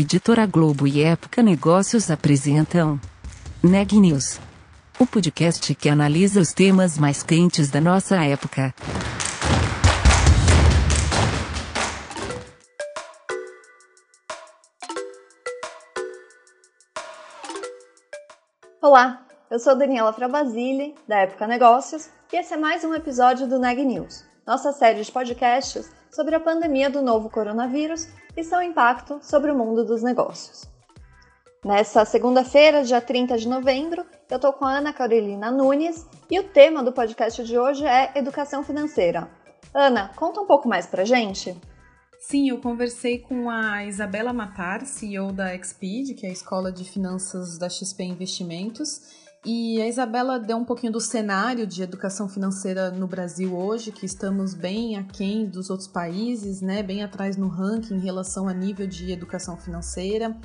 Editora Globo e Época Negócios apresentam Neg News, o podcast que analisa os temas mais quentes da nossa época. Olá, eu sou Daniela Travasile, da Época Negócios, e esse é mais um episódio do Neg News, nossa série de podcasts sobre a pandemia do novo coronavírus e seu impacto sobre o mundo dos negócios. Nessa segunda-feira, dia 30 de novembro, eu estou com a Ana Carolina Nunes e o tema do podcast de hoje é educação financeira. Ana, conta um pouco mais pra gente. Sim, eu conversei com a Isabela Matar, CEO da Xpeed, que é a escola de finanças da XP Investimentos, e a Isabela deu um pouquinho do cenário de educação financeira no Brasil hoje, que estamos bem aquém dos outros países, né? bem atrás no ranking em relação a nível de educação financeira.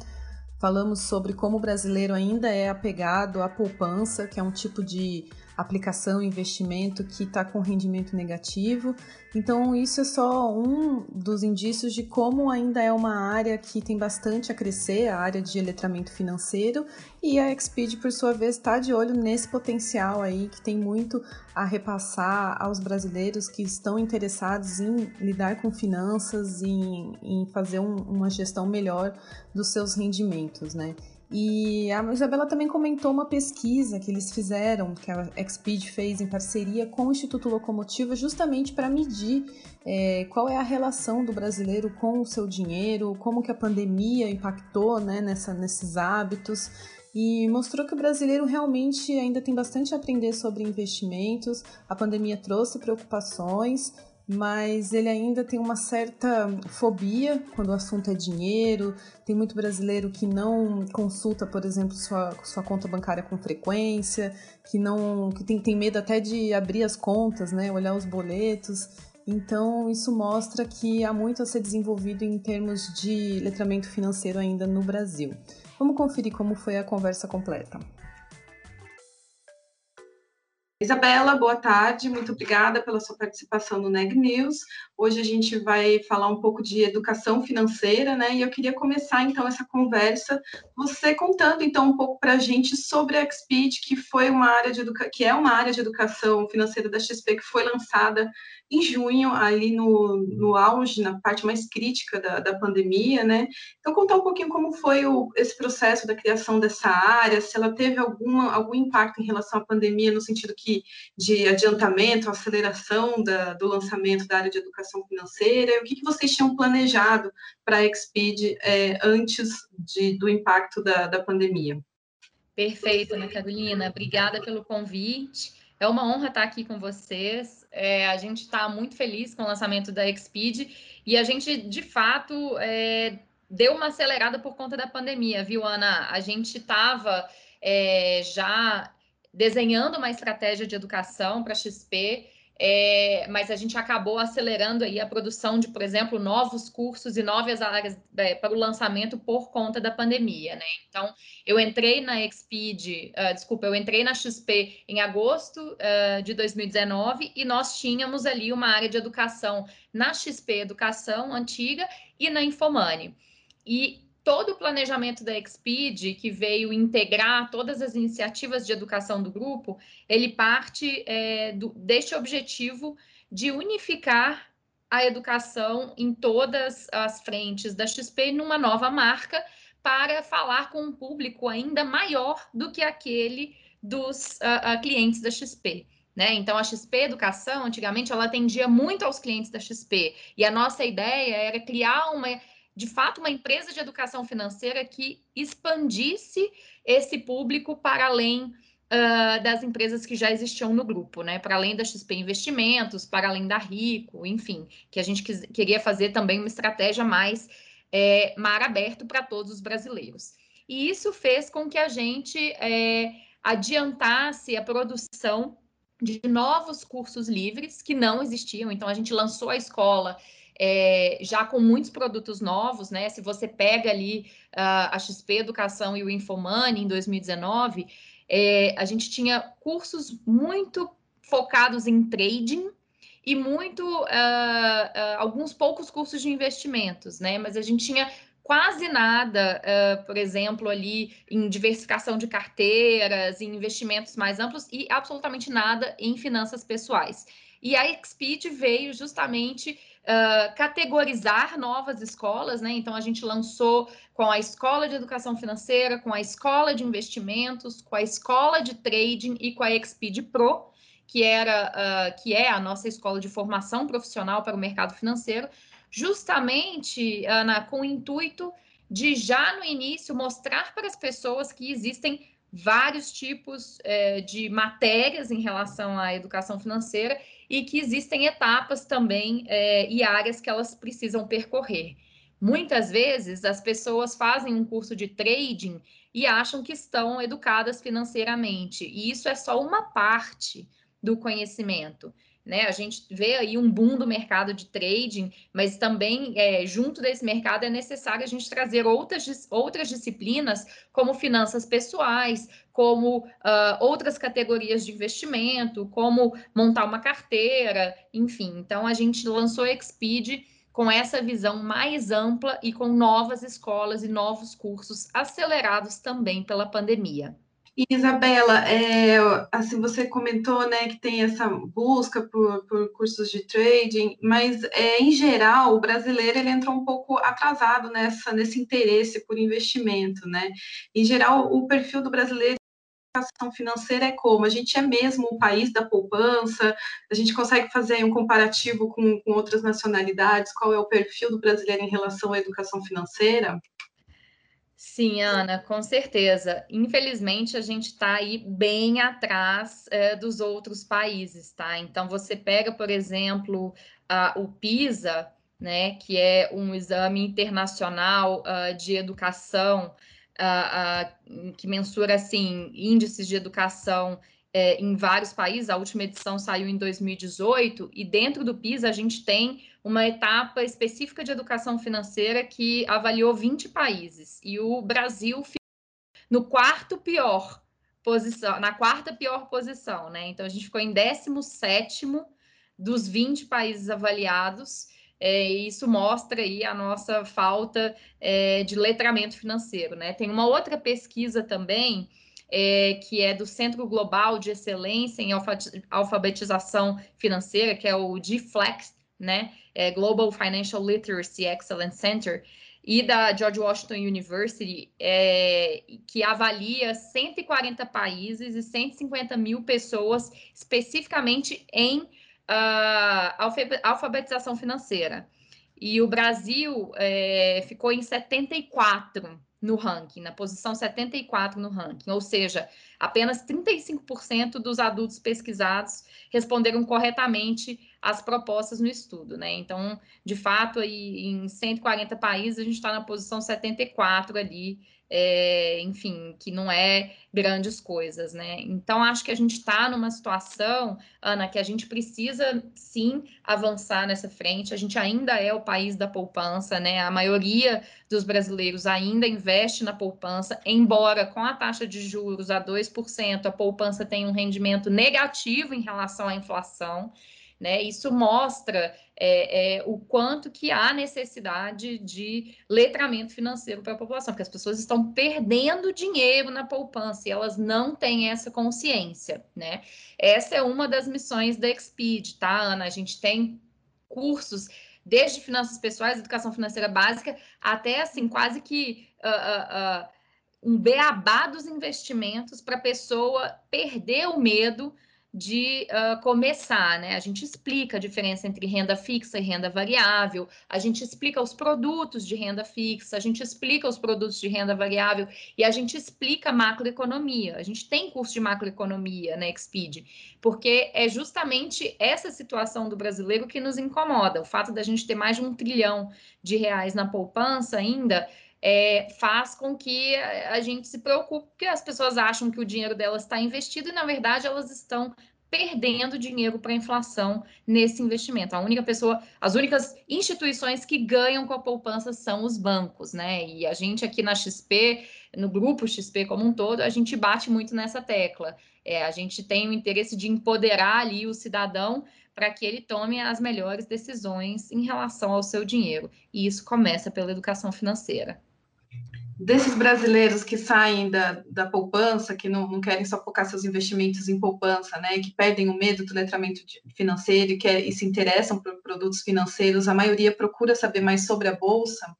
Falamos sobre como o brasileiro ainda é apegado à poupança, que é um tipo de aplicação investimento que está com rendimento negativo. Então, isso é só um dos indícios de como ainda é uma área que tem bastante a crescer, a área de letramento financeiro, e a Expeed, por sua vez, está de olho nesse potencial aí que tem muito a repassar aos brasileiros que estão interessados em lidar com finanças, em, em fazer um, uma gestão melhor dos seus rendimentos, né? E a Isabela também comentou uma pesquisa que eles fizeram, que a Expeed fez em parceria com o Instituto Locomotiva, justamente para medir é, qual é a relação do brasileiro com o seu dinheiro, como que a pandemia impactou né, nessa, nesses hábitos. E mostrou que o brasileiro realmente ainda tem bastante a aprender sobre investimentos. A pandemia trouxe preocupações, mas ele ainda tem uma certa fobia quando o assunto é dinheiro. Tem muito brasileiro que não consulta, por exemplo, sua, sua conta bancária com frequência, que não que tem, tem medo até de abrir as contas, né, olhar os boletos. Então, isso mostra que há muito a ser desenvolvido em termos de letramento financeiro ainda no Brasil. Vamos conferir como foi a conversa completa. Isabela, boa tarde, muito obrigada pela sua participação no Neg News. Hoje a gente vai falar um pouco de educação financeira, né? E eu queria começar então essa conversa, você contando então um pouco para a gente sobre a Xpeed, que foi uma área de educa... que é uma área de educação financeira da XP que foi lançada em junho, ali no, no auge, na parte mais crítica da, da pandemia, né? Então, contar um pouquinho como foi o, esse processo da criação dessa área, se ela teve alguma, algum impacto em relação à pandemia, no sentido que de adiantamento, aceleração da, do lançamento da área de educação financeira, e o que, que vocês tinham planejado para a Expeed é, antes de, do impacto da, da pandemia? Perfeito, Ana Carolina. Obrigada pelo convite. É uma honra estar aqui com vocês. É, a gente está muito feliz com o lançamento da Expeed e a gente, de fato, é, deu uma acelerada por conta da pandemia, viu, Ana? A gente estava é, já desenhando uma estratégia de educação para XP é, mas a gente acabou acelerando aí a produção de, por exemplo, novos cursos e novas áreas é, para o lançamento por conta da pandemia, né? Então, eu entrei na Expeed, uh, desculpa, eu entrei na XP em agosto uh, de 2019 e nós tínhamos ali uma área de educação na XP Educação antiga e na Infomani. E todo o planejamento da Expeed, que veio integrar todas as iniciativas de educação do grupo, ele parte é, do, deste objetivo de unificar a educação em todas as frentes da XP numa nova marca para falar com um público ainda maior do que aquele dos uh, uh, clientes da XP. Né? Então, a XP Educação, antigamente, ela atendia muito aos clientes da XP. E a nossa ideia era criar uma de fato, uma empresa de educação financeira que expandisse esse público para além uh, das empresas que já existiam no grupo, né? Para além da XP Investimentos, para além da Rico, enfim, que a gente quis, queria fazer também uma estratégia mais é, mar aberto para todos os brasileiros. E isso fez com que a gente é, adiantasse a produção de novos cursos livres que não existiam. Então, a gente lançou a escola é, já com muitos produtos novos, né? Se você pega ali uh, a XP Educação e o Infomani em 2019, é, a gente tinha cursos muito focados em trading e muito uh, uh, alguns poucos cursos de investimentos, né? Mas a gente tinha quase nada, uh, por exemplo, ali em diversificação de carteiras, em investimentos mais amplos e absolutamente nada em finanças pessoais. E a Exped veio justamente uh, categorizar novas escolas, né? Então a gente lançou com a Escola de Educação Financeira, com a Escola de Investimentos, com a Escola de Trading e com a Exped Pro, que era uh, que é a nossa escola de formação profissional para o mercado financeiro, justamente, Ana, com o intuito de já no início mostrar para as pessoas que existem vários tipos é, de matérias em relação à educação financeira e que existem etapas também é, e áreas que elas precisam percorrer. Muitas vezes as pessoas fazem um curso de trading e acham que estão educadas financeiramente, e isso é só uma parte do conhecimento. Né? A gente vê aí um boom do mercado de trading, mas também é, junto desse mercado é necessário a gente trazer outras, outras disciplinas, como finanças pessoais, como uh, outras categorias de investimento, como montar uma carteira, enfim. Então a gente lançou a Exped com essa visão mais ampla e com novas escolas e novos cursos acelerados também pela pandemia. Isabela, é, assim você comentou, né, que tem essa busca por, por cursos de trading, mas é, em geral o brasileiro ele entrou um pouco atrasado nessa nesse interesse por investimento, né? Em geral o perfil do brasileiro educação financeira é como? A gente é mesmo o país da poupança? A gente consegue fazer um comparativo com, com outras nacionalidades? Qual é o perfil do brasileiro em relação à educação financeira? Sim, Ana, com certeza. Infelizmente, a gente está aí bem atrás é, dos outros países, tá? Então, você pega, por exemplo, a, o PISA, né, que é um exame internacional uh, de educação uh, uh, que mensura assim índices de educação é, em vários países, a última edição saiu em 2018, e dentro do PISA a gente tem uma etapa específica de educação financeira que avaliou 20 países, e o Brasil no quarto pior posição, na quarta pior posição, né? Então a gente ficou em 17 dos 20 países avaliados. É, isso mostra aí a nossa falta é, de letramento financeiro, né? Tem uma outra pesquisa também é, que é do Centro Global de Excelência em Alfabetização Financeira, que é o GFLEX, né? É Global Financial Literacy Excellence Center, e da George Washington University, é, que avalia 140 países e 150 mil pessoas especificamente em uh, alfabetização financeira. E o Brasil é, ficou em 74 no ranking, na posição 74 no ranking, ou seja, apenas 35% dos adultos pesquisados responderam corretamente às propostas no estudo, né? Então, de fato, aí em 140 países a gente está na posição 74 ali é, enfim, que não é grandes coisas, né? Então, acho que a gente está numa situação, Ana, que a gente precisa sim avançar nessa frente. A gente ainda é o país da poupança, né? A maioria dos brasileiros ainda investe na poupança, embora com a taxa de juros a 2%, a poupança tem um rendimento negativo em relação à inflação. Né? Isso mostra é, é, o quanto que há necessidade de letramento financeiro para a população, porque as pessoas estão perdendo dinheiro na poupança e elas não têm essa consciência, né? Essa é uma das missões da Exped, tá, Ana? A gente tem cursos desde finanças pessoais, educação financeira básica, até assim, quase que uh, uh, uh, um beabá dos investimentos para a pessoa perder o medo de uh, começar, né? A gente explica a diferença entre renda fixa e renda variável, a gente explica os produtos de renda fixa, a gente explica os produtos de renda variável e a gente explica macroeconomia. A gente tem curso de macroeconomia na Exped, porque é justamente essa situação do brasileiro que nos incomoda. O fato da gente ter mais de um trilhão de reais na poupança ainda é, faz com que a gente se preocupe, porque as pessoas acham que o dinheiro delas está investido e, na verdade, elas estão perdendo dinheiro para a inflação nesse investimento. A única pessoa, as únicas instituições que ganham com a poupança são os bancos, né? E a gente aqui na XP, no grupo XP como um todo, a gente bate muito nessa tecla. É, a gente tem o interesse de empoderar ali o cidadão para que ele tome as melhores decisões em relação ao seu dinheiro. E isso começa pela educação financeira desses brasileiros que saem da, da poupança, que não, não, querem só focar seus investimentos em poupança, né, que perdem o medo do letramento financeiro e, que, e se interessam por produtos financeiros, a maioria procura saber mais sobre a bolsa?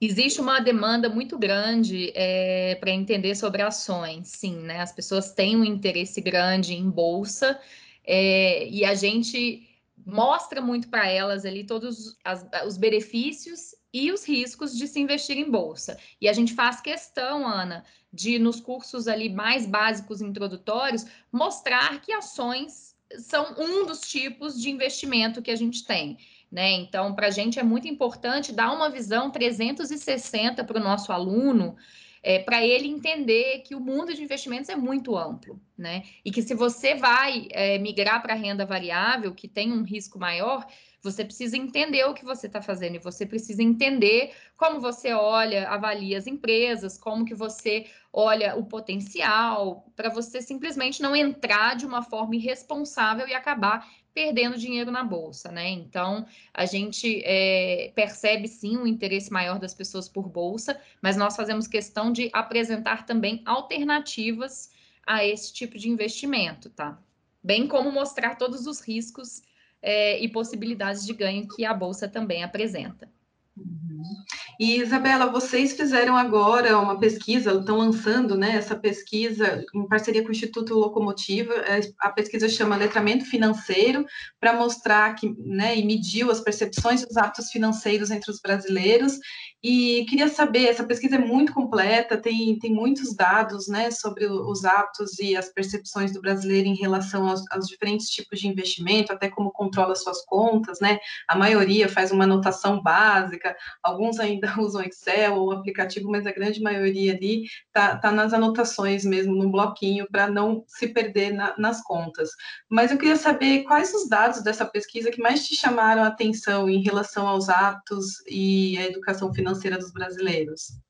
Existe uma demanda muito grande é, para entender sobre ações, sim, né? As pessoas têm um interesse grande em bolsa é, e a gente mostra muito para elas ali todos as, os benefícios e os riscos de se investir em bolsa. E a gente faz questão, Ana, de nos cursos ali mais básicos introdutórios mostrar que ações são um dos tipos de investimento que a gente tem. Né? Então, para a gente é muito importante dar uma visão 360 para o nosso aluno, é, para ele entender que o mundo de investimentos é muito amplo, né? E que se você vai é, migrar para renda variável, que tem um risco maior, você precisa entender o que você está fazendo e você precisa entender como você olha, avalia as empresas, como que você olha o potencial, para você simplesmente não entrar de uma forma irresponsável e acabar perdendo dinheiro na bolsa, né? Então, a gente é, percebe sim um interesse maior das pessoas por bolsa, mas nós fazemos questão de apresentar também alternativas a esse tipo de investimento, tá? Bem como mostrar todos os riscos é, e possibilidades de ganho que a bolsa também apresenta. Uhum. E Isabela, vocês fizeram agora uma pesquisa, estão lançando né, essa pesquisa em parceria com o Instituto Locomotiva, é, a pesquisa chama Letramento Financeiro, para mostrar que, né, e mediu as percepções dos hábitos financeiros entre os brasileiros, e queria saber, essa pesquisa é muito completa, tem, tem muitos dados né, sobre os hábitos e as percepções do brasileiro em relação aos, aos diferentes tipos de investimento, até como controla suas contas, né? A maioria faz uma anotação básica, alguns ainda usam Excel ou aplicativo, mas a grande maioria ali está tá nas anotações mesmo, no bloquinho, para não se perder na, nas contas. Mas eu queria saber quais os dados dessa pesquisa que mais te chamaram a atenção em relação aos hábitos e a educação financeira financeira dos brasileiros?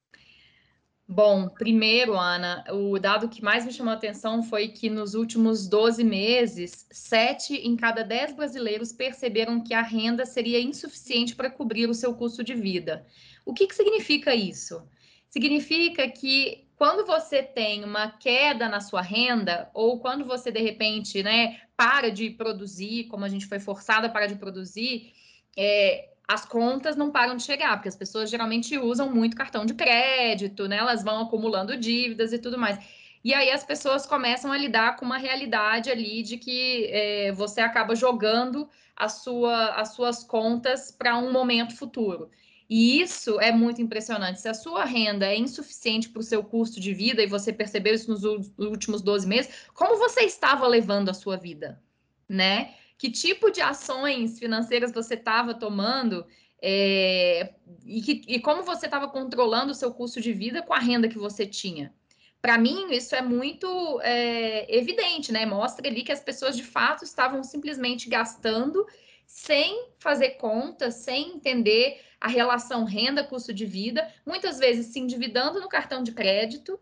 Bom, primeiro, Ana, o dado que mais me chamou a atenção foi que nos últimos 12 meses, sete em cada dez brasileiros perceberam que a renda seria insuficiente para cobrir o seu custo de vida. O que, que significa isso? Significa que quando você tem uma queda na sua renda, ou quando você de repente né, para de produzir, como a gente foi forçada a parar de produzir, é, as contas não param de chegar, porque as pessoas geralmente usam muito cartão de crédito, né? Elas vão acumulando dívidas e tudo mais. E aí as pessoas começam a lidar com uma realidade ali de que é, você acaba jogando a sua, as suas contas para um momento futuro. E isso é muito impressionante. Se a sua renda é insuficiente para o seu custo de vida, e você percebeu isso nos últimos 12 meses, como você estava levando a sua vida, né? Que tipo de ações financeiras você estava tomando é, e, que, e como você estava controlando o seu custo de vida com a renda que você tinha. Para mim, isso é muito é, evidente, né? Mostra ali que as pessoas de fato estavam simplesmente gastando sem fazer conta, sem entender a relação renda-custo de vida, muitas vezes se endividando no cartão de crédito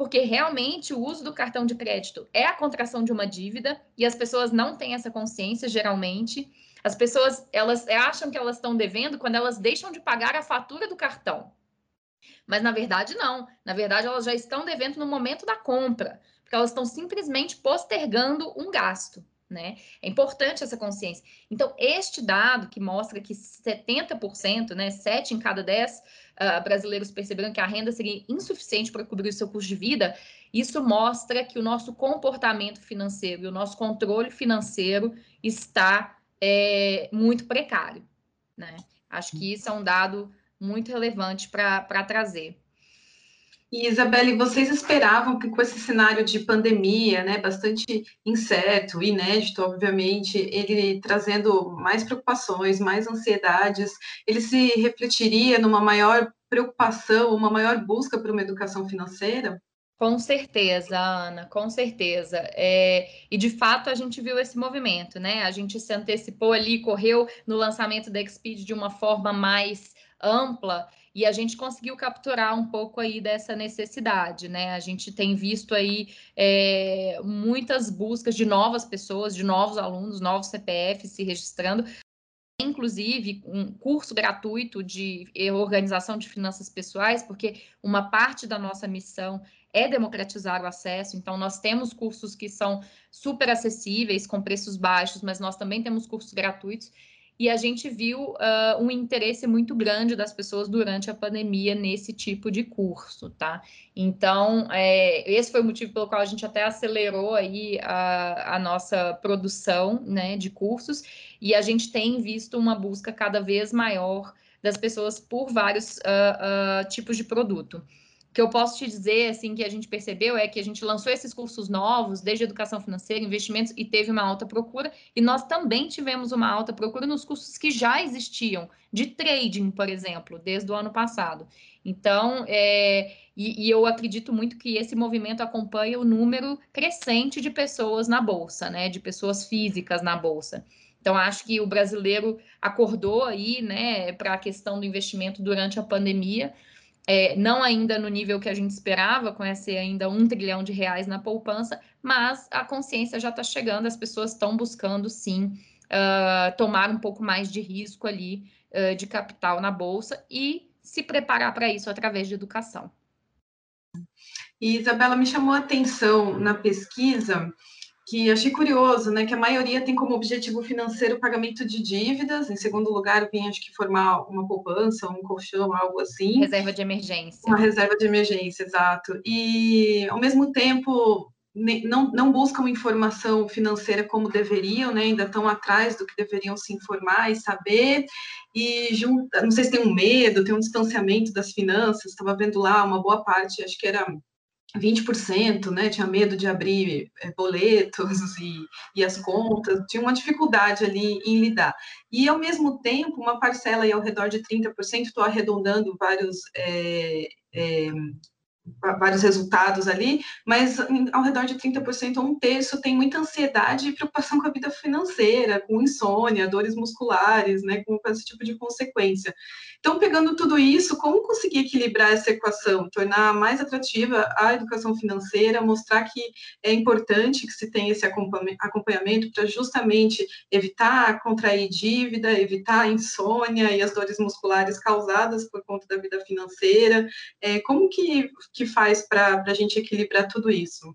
porque realmente o uso do cartão de crédito é a contração de uma dívida e as pessoas não têm essa consciência geralmente. As pessoas elas acham que elas estão devendo quando elas deixam de pagar a fatura do cartão. Mas na verdade não. Na verdade elas já estão devendo no momento da compra, porque elas estão simplesmente postergando um gasto. Né? É importante essa consciência. Então, este dado que mostra que 70%, né, 7 em cada 10 ah, brasileiros perceberam que a renda seria insuficiente para cobrir o seu custo de vida, isso mostra que o nosso comportamento financeiro e o nosso controle financeiro está é, muito precário. Né? Acho que isso é um dado muito relevante para trazer. E, Isabelle, vocês esperavam que com esse cenário de pandemia, né, bastante incerto, inédito, obviamente, ele trazendo mais preocupações, mais ansiedades, ele se refletiria numa maior preocupação, uma maior busca por uma educação financeira? Com certeza, Ana, com certeza. É, e de fato a gente viu esse movimento, né? A gente se antecipou ali, correu no lançamento da Exped de uma forma mais ampla e a gente conseguiu capturar um pouco aí dessa necessidade, né? A gente tem visto aí é, muitas buscas de novas pessoas, de novos alunos, novos CPFs se registrando, inclusive um curso gratuito de organização de finanças pessoais, porque uma parte da nossa missão é democratizar o acesso. Então, nós temos cursos que são super acessíveis, com preços baixos, mas nós também temos cursos gratuitos e a gente viu uh, um interesse muito grande das pessoas durante a pandemia nesse tipo de curso, tá? Então, é, esse foi o motivo pelo qual a gente até acelerou aí a, a nossa produção, né, de cursos, e a gente tem visto uma busca cada vez maior das pessoas por vários uh, uh, tipos de produto que eu posso te dizer, assim, que a gente percebeu é que a gente lançou esses cursos novos, desde educação financeira, investimentos, e teve uma alta procura, e nós também tivemos uma alta procura nos cursos que já existiam, de trading, por exemplo, desde o ano passado. Então, é, e, e eu acredito muito que esse movimento acompanha o número crescente de pessoas na Bolsa, né, de pessoas físicas na Bolsa. Então, acho que o brasileiro acordou aí, né, para a questão do investimento durante a pandemia, é, não ainda no nível que a gente esperava, com esse ainda um trilhão de reais na poupança, mas a consciência já está chegando, as pessoas estão buscando sim uh, tomar um pouco mais de risco ali uh, de capital na bolsa e se preparar para isso através de educação. E Isabela me chamou a atenção na pesquisa que achei curioso, né, que a maioria tem como objetivo financeiro o pagamento de dívidas, em segundo lugar vem, acho que, formar uma poupança, um colchão, algo assim. Reserva de emergência. Uma reserva de emergência, exato. E, ao mesmo tempo, não, não buscam informação financeira como deveriam, né, ainda estão atrás do que deveriam se informar e saber, e junta, não sei se tem um medo, tem um distanciamento das finanças, estava vendo lá uma boa parte, acho que era 20%, né, tinha medo de abrir é, boletos e, e, as contas, tinha uma dificuldade ali em lidar. E, ao mesmo tempo, uma parcela aí ao redor de 30%, estou arredondando vários é, é, vários resultados ali, mas ao redor de 30% a um terço tem muita ansiedade e preocupação com a vida financeira, com insônia, dores musculares, né, com esse tipo de consequência. Então, pegando tudo isso, como conseguir equilibrar essa equação, tornar mais atrativa a educação financeira, mostrar que é importante que se tenha esse acompanhamento para justamente evitar contrair dívida, evitar a insônia e as dores musculares causadas por conta da vida financeira. É, como que que faz para a gente equilibrar tudo isso?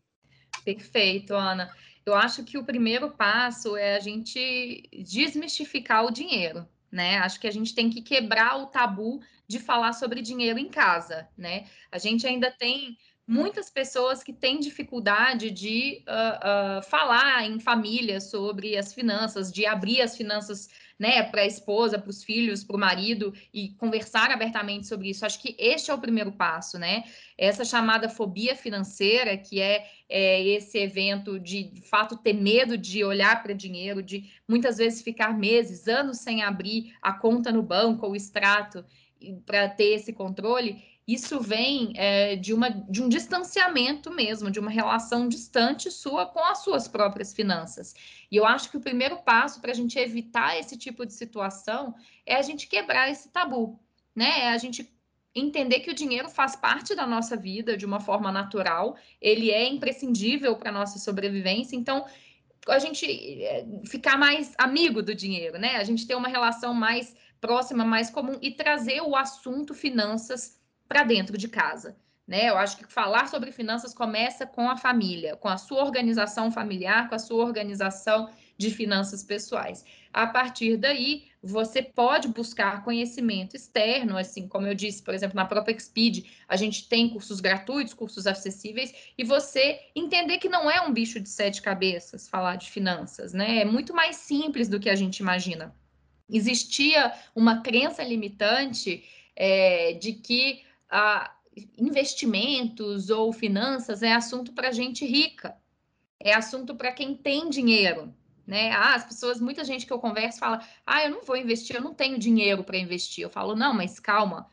Perfeito, Ana. Eu acho que o primeiro passo é a gente desmistificar o dinheiro, né? Acho que a gente tem que quebrar o tabu de falar sobre dinheiro em casa, né? A gente ainda tem muitas pessoas que têm dificuldade de uh, uh, falar em família sobre as finanças, de abrir as finanças né, para a esposa, para os filhos, para o marido e conversar abertamente sobre isso. Acho que este é o primeiro passo, né? Essa chamada fobia financeira, que é, é esse evento de, de fato, ter medo de olhar para dinheiro, de muitas vezes ficar meses, anos sem abrir a conta no banco ou extrato para ter esse controle isso vem é, de, uma, de um distanciamento mesmo, de uma relação distante sua com as suas próprias finanças. E eu acho que o primeiro passo para a gente evitar esse tipo de situação é a gente quebrar esse tabu, né? É a gente entender que o dinheiro faz parte da nossa vida de uma forma natural, ele é imprescindível para a nossa sobrevivência, então a gente é, ficar mais amigo do dinheiro, né? A gente ter uma relação mais próxima, mais comum e trazer o assunto finanças para dentro de casa. Né? Eu acho que falar sobre finanças começa com a família, com a sua organização familiar, com a sua organização de finanças pessoais. A partir daí, você pode buscar conhecimento externo, assim como eu disse, por exemplo, na própria Expeed, a gente tem cursos gratuitos, cursos acessíveis, e você entender que não é um bicho de sete cabeças falar de finanças, né? É muito mais simples do que a gente imagina. Existia uma crença limitante é, de que a investimentos ou finanças é assunto para gente rica, é assunto para quem tem dinheiro, né? Ah, as pessoas, muita gente que eu converso fala, ah, eu não vou investir, eu não tenho dinheiro para investir. Eu falo, não, mas calma,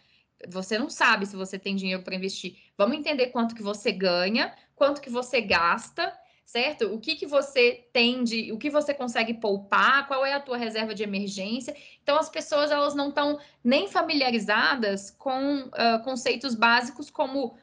você não sabe se você tem dinheiro para investir. Vamos entender quanto que você ganha, quanto que você gasta, certo? O que, que você tem de, o que você consegue poupar, qual é a tua reserva de emergência. Então, as pessoas elas não estão nem familiarizadas com uh, conceitos básicos como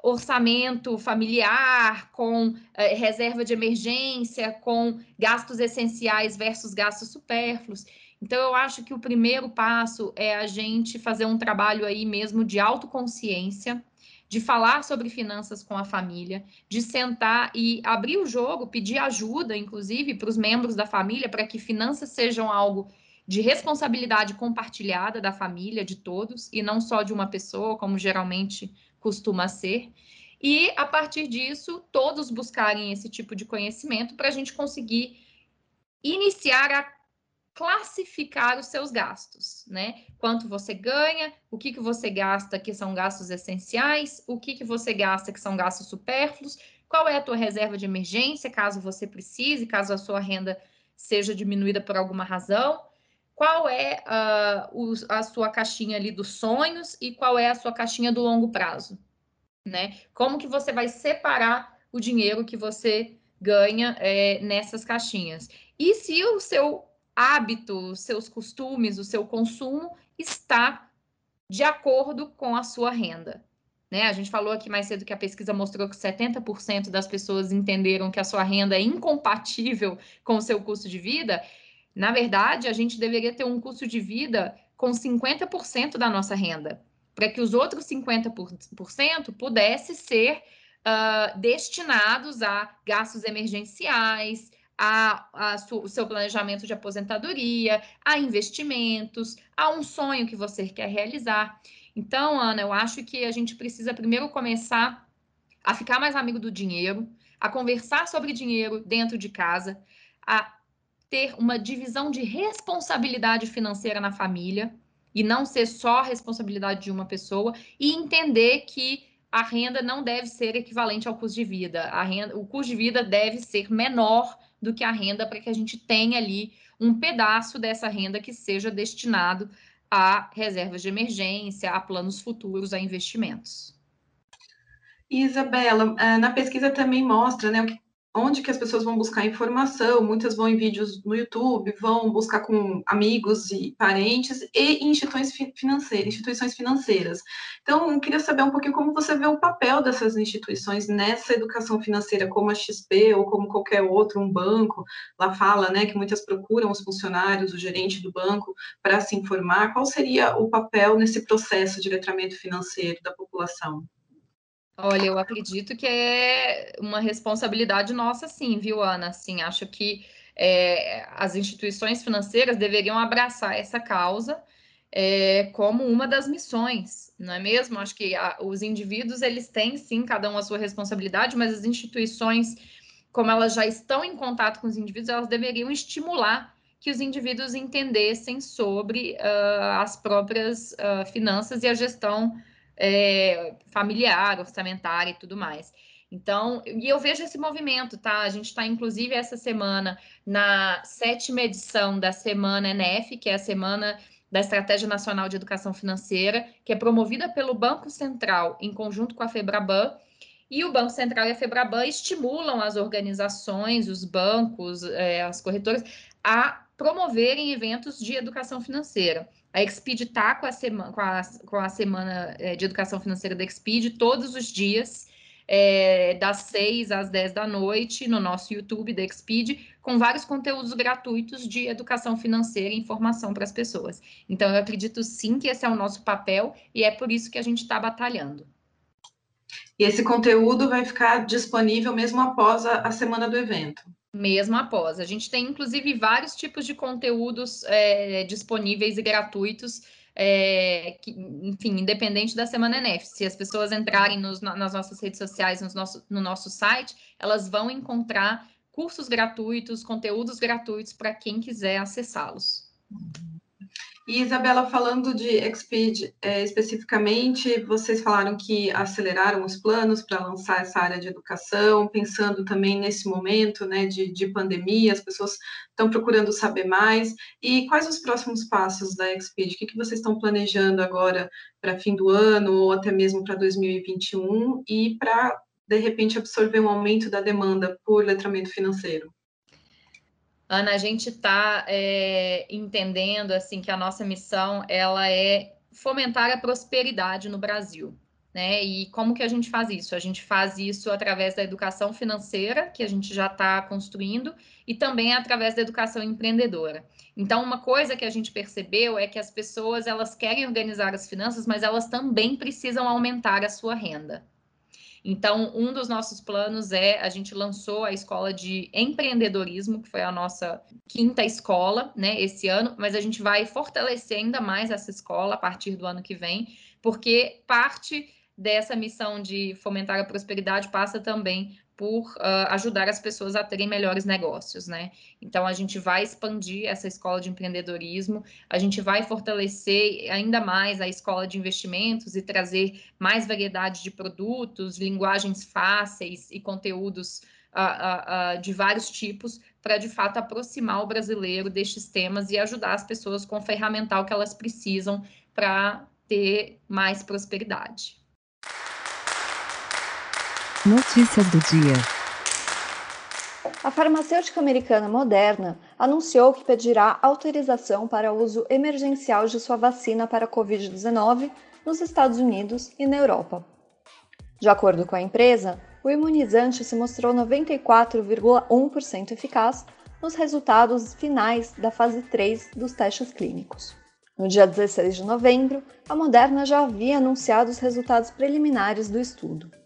orçamento familiar, com uh, reserva de emergência, com gastos essenciais versus gastos supérfluos. Então, eu acho que o primeiro passo é a gente fazer um trabalho aí mesmo de autoconsciência, de falar sobre finanças com a família, de sentar e abrir o jogo, pedir ajuda, inclusive, para os membros da família, para que finanças sejam algo de responsabilidade compartilhada da família, de todos, e não só de uma pessoa, como geralmente costuma ser. E, a partir disso, todos buscarem esse tipo de conhecimento para a gente conseguir iniciar a classificar os seus gastos, né? Quanto você ganha, o que, que você gasta que são gastos essenciais, o que, que você gasta que são gastos supérfluos, qual é a tua reserva de emergência, caso você precise, caso a sua renda seja diminuída por alguma razão, qual é uh, a sua caixinha ali dos sonhos e qual é a sua caixinha do longo prazo, né? Como que você vai separar o dinheiro que você ganha é, nessas caixinhas? E se o seu hábito, seus costumes, o seu consumo está de acordo com a sua renda. Né? A gente falou aqui mais cedo que a pesquisa mostrou que 70% das pessoas entenderam que a sua renda é incompatível com o seu custo de vida. Na verdade, a gente deveria ter um custo de vida com 50% da nossa renda, para que os outros 50% pudessem ser uh, destinados a gastos emergenciais, a, a o seu planejamento de aposentadoria, a investimentos, a um sonho que você quer realizar. Então, Ana, eu acho que a gente precisa primeiro começar a ficar mais amigo do dinheiro, a conversar sobre dinheiro dentro de casa, a ter uma divisão de responsabilidade financeira na família e não ser só a responsabilidade de uma pessoa e entender que a renda não deve ser equivalente ao custo de vida. A renda, o custo de vida deve ser menor do que a renda para que a gente tenha ali um pedaço dessa renda que seja destinado a reservas de emergência, a planos futuros, a investimentos. Isabela, eh, na pesquisa também mostra né, o que onde que as pessoas vão buscar informação, muitas vão em vídeos no YouTube, vão buscar com amigos e parentes e instituições financeiras, instituições financeiras. Então, eu queria saber um pouquinho como você vê o papel dessas instituições nessa educação financeira, como a XP ou como qualquer outro, um banco, lá fala, né, que muitas procuram os funcionários, o gerente do banco, para se informar. Qual seria o papel nesse processo de letramento financeiro da população? Olha, eu acredito que é uma responsabilidade nossa, sim, viu, Ana? Assim, acho que é, as instituições financeiras deveriam abraçar essa causa é, como uma das missões, não é mesmo? Acho que a, os indivíduos, eles têm, sim, cada um a sua responsabilidade, mas as instituições, como elas já estão em contato com os indivíduos, elas deveriam estimular que os indivíduos entendessem sobre uh, as próprias uh, finanças e a gestão é, familiar, orçamentária e tudo mais. Então, e eu vejo esse movimento, tá? A gente está, inclusive, essa semana na sétima edição da Semana NF, que é a Semana da Estratégia Nacional de Educação Financeira, que é promovida pelo Banco Central em conjunto com a FEBRABAN. E o Banco Central e a FEBRABAN estimulam as organizações, os bancos, é, as corretoras, a promoverem eventos de educação financeira. A Exped está com, com, a, com a semana é, de educação financeira da Exped todos os dias, é, das 6 às 10 da noite, no nosso YouTube da Exped, com vários conteúdos gratuitos de educação financeira e informação para as pessoas. Então, eu acredito sim que esse é o nosso papel e é por isso que a gente está batalhando. E esse conteúdo vai ficar disponível mesmo após a, a semana do evento mesmo após. A gente tem, inclusive, vários tipos de conteúdos é, disponíveis e gratuitos, é, que, enfim, independente da Semana NF. Se as pessoas entrarem nos, nas nossas redes sociais, nos nosso, no nosso site, elas vão encontrar cursos gratuitos, conteúdos gratuitos para quem quiser acessá-los. E Isabela, falando de Exped é, especificamente, vocês falaram que aceleraram os planos para lançar essa área de educação, pensando também nesse momento né, de, de pandemia, as pessoas estão procurando saber mais. E quais os próximos passos da Exped? O que, que vocês estão planejando agora para fim do ano ou até mesmo para 2021 e para de repente absorver um aumento da demanda por letramento financeiro? Ana, a gente está é, entendendo assim que a nossa missão ela é fomentar a prosperidade no Brasil. Né? E como que a gente faz isso? A gente faz isso através da educação financeira, que a gente já está construindo, e também através da educação empreendedora. Então, uma coisa que a gente percebeu é que as pessoas elas querem organizar as finanças, mas elas também precisam aumentar a sua renda. Então, um dos nossos planos é a gente lançou a escola de empreendedorismo, que foi a nossa quinta escola, né, esse ano, mas a gente vai fortalecer ainda mais essa escola a partir do ano que vem, porque parte dessa missão de fomentar a prosperidade passa também por uh, ajudar as pessoas a terem melhores negócios, né? Então a gente vai expandir essa escola de empreendedorismo, a gente vai fortalecer ainda mais a escola de investimentos e trazer mais variedade de produtos, linguagens fáceis e conteúdos uh, uh, de vários tipos para de fato aproximar o brasileiro destes temas e ajudar as pessoas com o ferramental que elas precisam para ter mais prosperidade. Notícias do dia. A farmacêutica americana Moderna anunciou que pedirá autorização para uso emergencial de sua vacina para a Covid-19 nos Estados Unidos e na Europa. De acordo com a empresa, o imunizante se mostrou 94,1% eficaz nos resultados finais da fase 3 dos testes clínicos. No dia 16 de novembro, a Moderna já havia anunciado os resultados preliminares do estudo.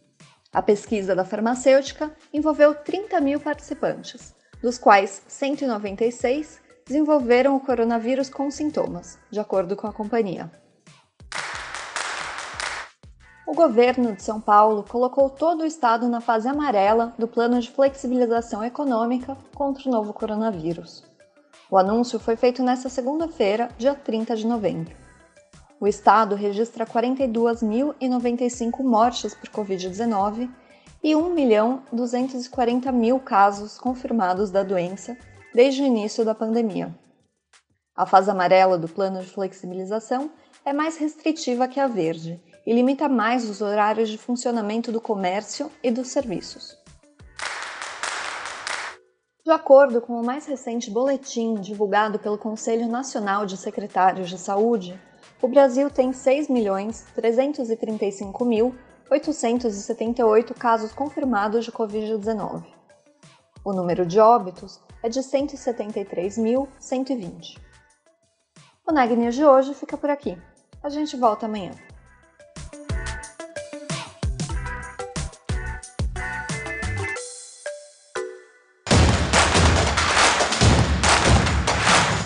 A pesquisa da farmacêutica envolveu 30 mil participantes, dos quais 196 desenvolveram o coronavírus com sintomas, de acordo com a companhia. O governo de São Paulo colocou todo o estado na fase amarela do plano de flexibilização econômica contra o novo coronavírus. O anúncio foi feito nesta segunda-feira, dia 30 de novembro. O estado registra 42.095 mortes por Covid-19 e 1.240.000 casos confirmados da doença desde o início da pandemia. A fase amarela do plano de flexibilização é mais restritiva que a verde e limita mais os horários de funcionamento do comércio e dos serviços. De acordo com o mais recente boletim divulgado pelo Conselho Nacional de Secretários de Saúde, o Brasil tem 6.335.878 casos confirmados de Covid-19. O número de óbitos é de 173.120. O News de hoje fica por aqui. A gente volta amanhã.